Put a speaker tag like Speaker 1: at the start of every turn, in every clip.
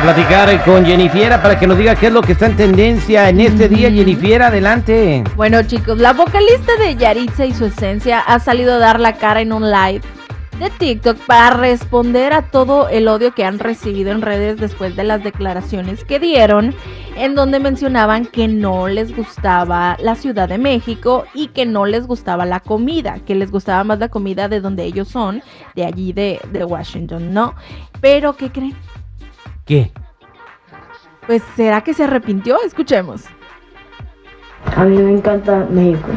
Speaker 1: A platicar con Jennifiera para que nos diga qué es lo que está en tendencia en este día. Jennifiera, adelante.
Speaker 2: Bueno, chicos, la vocalista de Yaritza y su esencia ha salido a dar la cara en un live de TikTok para responder a todo el odio que han recibido en redes después de las declaraciones que dieron, en donde mencionaban que no les gustaba la Ciudad de México y que no les gustaba la comida, que les gustaba más la comida de donde ellos son, de allí de, de Washington, ¿no? Pero, ¿qué creen?
Speaker 1: ¿Qué?
Speaker 2: Pues, ¿será que se arrepintió? Escuchemos.
Speaker 3: A mí me encanta México,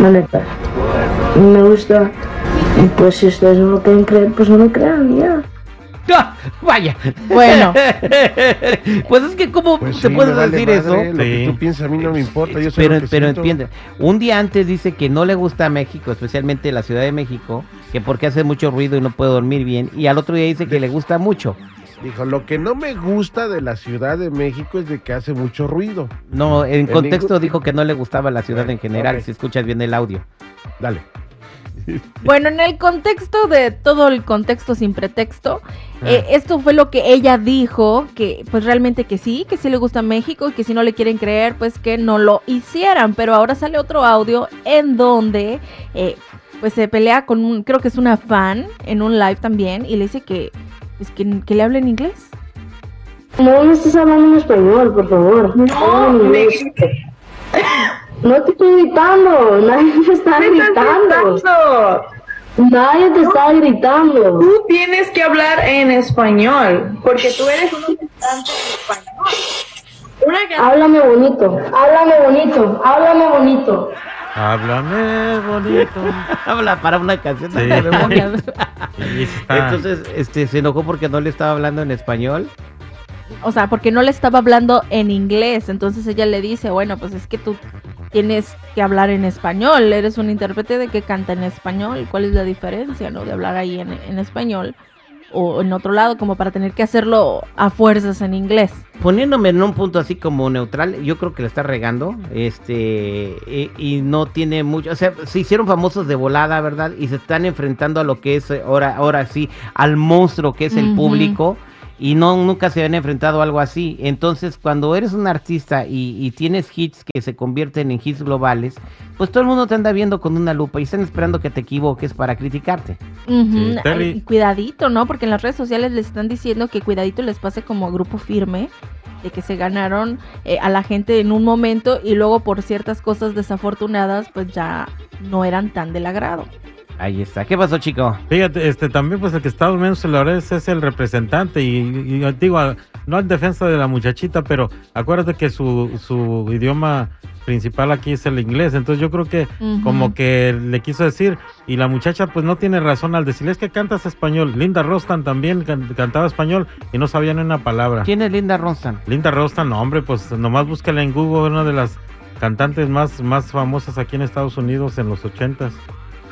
Speaker 3: la neta. Me gusta. Y pues si ustedes no lo quieren creer, pues no lo crean, ya.
Speaker 1: ¡Ah! Vaya.
Speaker 2: Bueno.
Speaker 1: pues es que cómo
Speaker 4: Pues
Speaker 1: se
Speaker 4: sí,
Speaker 1: puede
Speaker 4: vale
Speaker 1: decir
Speaker 4: madre,
Speaker 1: eso.
Speaker 4: Lo que tú piensas a mí no me importa, yo
Speaker 1: Pero,
Speaker 4: lo que
Speaker 1: pero entiende, un día antes dice que no le gusta México, especialmente la Ciudad de México, que porque hace mucho ruido y no puede dormir bien, y al otro día dice que le gusta mucho.
Speaker 4: Dijo, lo que no me gusta de la Ciudad de México es de que hace mucho ruido.
Speaker 1: No, en
Speaker 4: En
Speaker 1: contexto
Speaker 4: ningún-
Speaker 1: dijo que no le gustaba la ciudad en general, si escuchas bien el audio.
Speaker 4: Dale.
Speaker 2: Bueno, en el contexto de todo el contexto sin pretexto,
Speaker 1: Ah.
Speaker 2: eh, esto fue lo que ella dijo, que pues realmente que sí, que sí le gusta México y que si no le quieren creer, pues que no lo hicieran. Pero ahora sale otro audio en donde eh, pues se pelea con un, creo que es una fan en un live también y le dice que, pues, que, que le hable en inglés.
Speaker 3: No me estés hablando en español, por favor. No, en inglés. No te estoy gritando, nadie me está gritando. Nadie te está gritando.
Speaker 5: Tú tienes que hablar en español, porque tú eres un cantante en español. Una
Speaker 3: Háblame bonito, háblame bonito, háblame bonito.
Speaker 6: Háblame bonito.
Speaker 1: Habla para una canción
Speaker 6: Sí. sí
Speaker 1: Entonces, este, se enojó porque no le estaba hablando en español.
Speaker 2: O sea, porque no le estaba hablando en inglés. Entonces ella le dice, bueno, pues es que tú tienes que hablar en español. Eres un intérprete de que canta en español. ¿Cuál es la diferencia, no? De hablar ahí en, en español o en otro lado, como para tener que hacerlo a fuerzas en inglés.
Speaker 1: Poniéndome en un punto así como neutral, yo creo que le está regando, este, y, y no tiene mucho, o sea, se hicieron famosos de volada, ¿verdad? Y se están enfrentando a lo que es eh, ahora, ahora sí, al monstruo que es el público, y no, nunca se habían enfrentado a algo así. Entonces, cuando eres un artista y, y tienes hits que se convierten en hits globales, pues todo el mundo te anda viendo con una lupa y están esperando que te equivoques para criticarte.
Speaker 6: Sí,
Speaker 2: ay, cuidadito, ¿no? Porque en las redes sociales les están diciendo que cuidadito les pase como grupo firme, de que se ganaron eh, a la gente en un momento y luego por ciertas cosas desafortunadas, pues ya no eran tan del agrado.
Speaker 1: Ahí está. ¿Qué pasó, chico?
Speaker 6: Fíjate, este también pues el que está durmiendo en la es el representante y, y digo, no en defensa de la muchachita, pero acuérdate que su, su idioma principal aquí es el inglés, entonces yo creo que como que le quiso decir y la muchacha pues no tiene razón al decirle es que cantas español. Linda Rostan también can- cantaba español y no sabía ni una palabra.
Speaker 1: ¿Quién es Linda Ronstan?
Speaker 6: Linda Rostan, no, hombre, pues nomás búscala en Google, una de las cantantes más, más famosas aquí en Estados Unidos en los ochentas.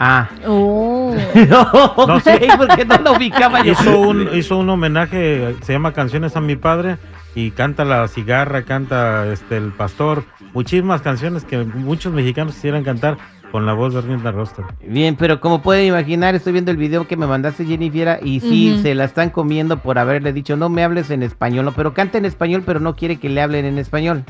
Speaker 1: Ah.
Speaker 2: Oh.
Speaker 1: no,
Speaker 6: sé.
Speaker 1: porque no lo ubicaba yo.
Speaker 6: hizo un hizo un homenaje se llama canciones a mi padre y canta la cigarra canta este el pastor muchísimas canciones que muchos mexicanos quisieran cantar con la voz de Linda Rostan
Speaker 1: Bien, pero como pueden imaginar, estoy viendo el video que me mandaste, Jennifer, y sí, se la están comiendo por haberle dicho, no me hables en español, no, pero canta en español, pero no quiere que le hablen en español.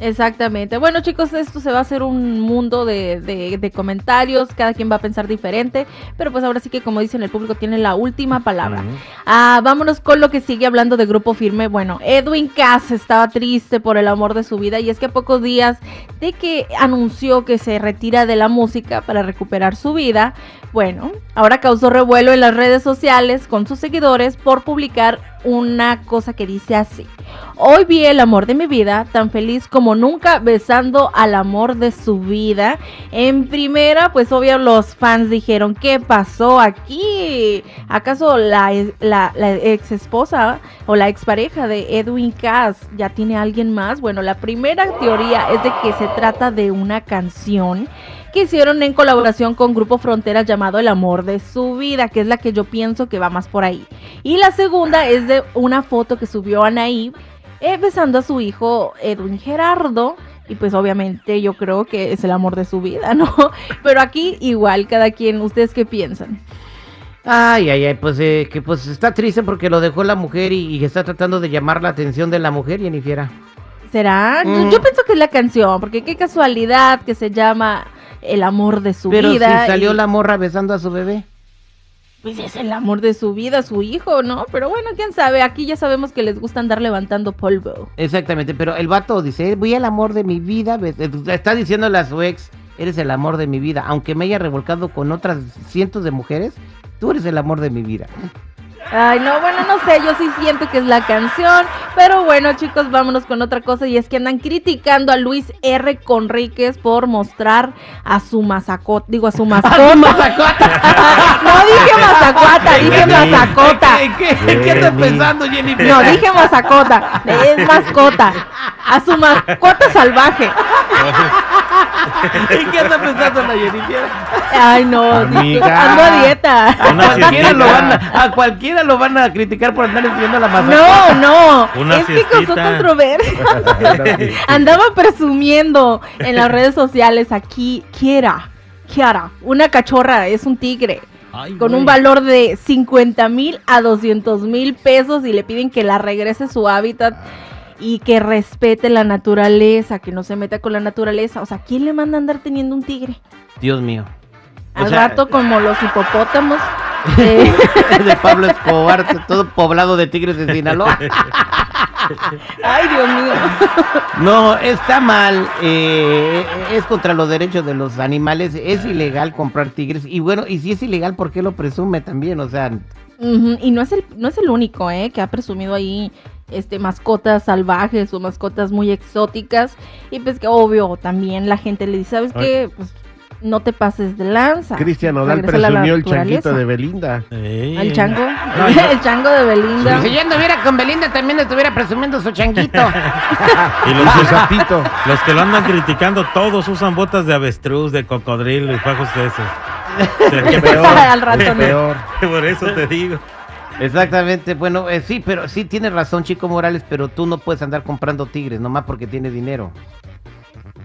Speaker 2: Exactamente. Bueno, chicos, esto se va a hacer un mundo de, de- de comentarios. Cada quien va a pensar diferente. Pero pues ahora sí que, como dicen, el público tiene la última palabra. Ah, vámonos con lo que sigue hablando de Grupo Firme. Bueno, Edwin Cass estaba triste por el amor de su vida. Y es que a pocos días de que anunció que se retira de la música para recuperar su vida, bueno, ahora causó revuelo en las redes sociales con sus seguidores por publicar una cosa que dice así. Hoy vi el amor de mi vida, tan feliz como nunca, besando al amor de su vida. En primera, pues obvio los fans dijeron, ¿qué pasó aquí? ¿Acaso la, la, ex esposa o la expareja de Edwin Cass ya tiene alguien más? Bueno, la primera teoría es de que se trata de una canción que hicieron en colaboración con Grupo Fronteras llamado El Amor de su Vida, que es la que yo pienso que va más por ahí. Y la segunda es de una foto que subió Anaí eh, besando a su hijo Edwin Gerardo. Y pues obviamente yo creo que es el amor de su vida, ¿no? Pero aquí igual, cada quien, ¿ustedes qué piensan?
Speaker 1: Ay, ay, ay, pues eh, que pues está triste porque lo dejó la mujer y, y está tratando de llamar la atención de la mujer, Jennifer.
Speaker 2: ¿Será? Yo-
Speaker 1: Mm.
Speaker 2: Yo pienso que es la canción, porque qué casualidad que se llama El amor de su
Speaker 1: Pero
Speaker 2: vida.
Speaker 1: si salió
Speaker 2: y-
Speaker 1: la morra besando a su bebé.
Speaker 2: Pues es el amor de su vida, su hijo, ¿no? Pero bueno, quién sabe, aquí ya sabemos que les gusta andar levantando polvo.
Speaker 1: Exactamente, pero el vato dice, voy al amor de mi vida, eh, está diciéndole a su ex, eres el amor de mi vida, aunque me haya revolcado con otras cientos de mujeres, tú eres el amor de mi vida.
Speaker 2: Ay, no, bueno, no sé, yo sí siento que es la canción, pero bueno, chicos, vámonos con otra cosa y es que andan criticando a Luis R. Conríquez por mostrar a su masacota, digo a su mascota. no dije mazacuata, dije masacota.
Speaker 1: ¿Qué, qué, qué estás pensando, Jennifer?
Speaker 2: No, dije masacota, es mascota, a su mascota salvaje.
Speaker 1: ¿Y qué estás pensando, la Jennifer?
Speaker 2: Ay, no,
Speaker 4: Amiga.
Speaker 2: ando a dieta.
Speaker 1: A
Speaker 6: Una
Speaker 1: cualquiera, lo van a, a cualquiera lo van a criticar por andar enseñando la masa.
Speaker 2: No, no,
Speaker 6: Una
Speaker 2: es que causó controversia. Andaba presumiendo en las redes sociales aquí, Kiara, Kiara, una cachorra, es un tigre.
Speaker 6: Ay,
Speaker 2: Con un valor de 50 mil a 200 mil pesos y le piden que la regrese a su hábitat y que respete la naturaleza, que no se meta con la naturaleza. O sea, ¿quién le manda a andar teniendo un tigre?
Speaker 1: Dios mío. O
Speaker 2: Al
Speaker 1: sea,
Speaker 2: rato como los hipopótamos. eh,
Speaker 1: de Pablo Escobar, todo poblado de tigres de Sinaloa.
Speaker 2: ay, Dios mío.
Speaker 1: No, está mal. eh, es contra los derechos de los animales. Es ilegal comprar tigres. Y bueno, y si es ilegal, ¿por qué lo presume también? O sea,
Speaker 2: Y no es el, no es el único, ¿eh? Que ha presumido ahí este mascotas salvajes o mascotas muy exóticas. Y pues que obvio también la gente le dice, ¿sabes qué? Pues no te pases de lanza.
Speaker 4: Cristian Odal presumió el changuito de Belinda.
Speaker 6: Ey.
Speaker 2: El chango.
Speaker 6: No,
Speaker 2: el chango de Belinda.
Speaker 1: si yo anduviera con Belinda, también estuviera presumiendo su changuito.
Speaker 6: Y los,
Speaker 4: Su sapito.
Speaker 6: los que lo andan criticando, todos usan botas de avestruz, de cocodrilo y fajos de esos. Peor.
Speaker 2: Al rato
Speaker 4: Es peor.
Speaker 6: Por eso te digo.
Speaker 1: Exactamente, bueno, eh, sí, pero sí tienes razón, Chico Morales, pero tú no puedes andar comprando tigres, nomás porque tienes dinero.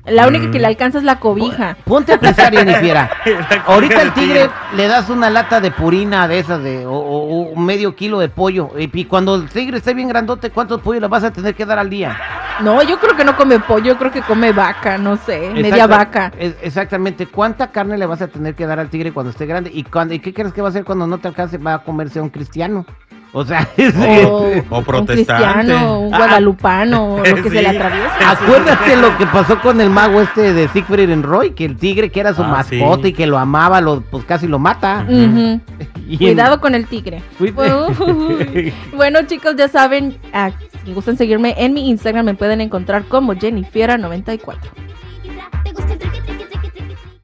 Speaker 2: La única
Speaker 6: Mm.
Speaker 2: que le alcanza es la cobija.
Speaker 1: Ponte a pensar, Jennifer. Ahorita el tigre le das una lata de purina de esas de o, o- medio kilo de pollo y, y cuando el tigre esté bien grandote, ¿cuántos pollos le vas a tener que dar al día?
Speaker 2: No, yo creo que no come pollo, yo creo que come vaca, no sé, media vaca.
Speaker 1: es- exactamente. ¿Cuánta carne le vas a tener que dar al tigre cuando esté grande? ¿Y, cuando, ¿y qué crees que va a hacer cuando no te alcance? Va a comerse a un cristiano. O sea, es-
Speaker 2: O,
Speaker 6: O
Speaker 2: un
Speaker 6: protestante.
Speaker 2: cristiano, un
Speaker 1: Ah.
Speaker 2: guadalupano, o lo que se le atraviesa.
Speaker 1: Acuérdate lo que pasó con el mago este de Siegfried and Roy, que el tigre que era su
Speaker 6: Ah,
Speaker 1: mascota
Speaker 6: sí.
Speaker 1: y que lo amaba, lo, pues casi lo mata. Y en-
Speaker 2: Cuidado con el tigre. Bueno, chicos, ya saben, ah, si gustan seguirme en mi Instagram, me pueden encontrar como Jennifiera94.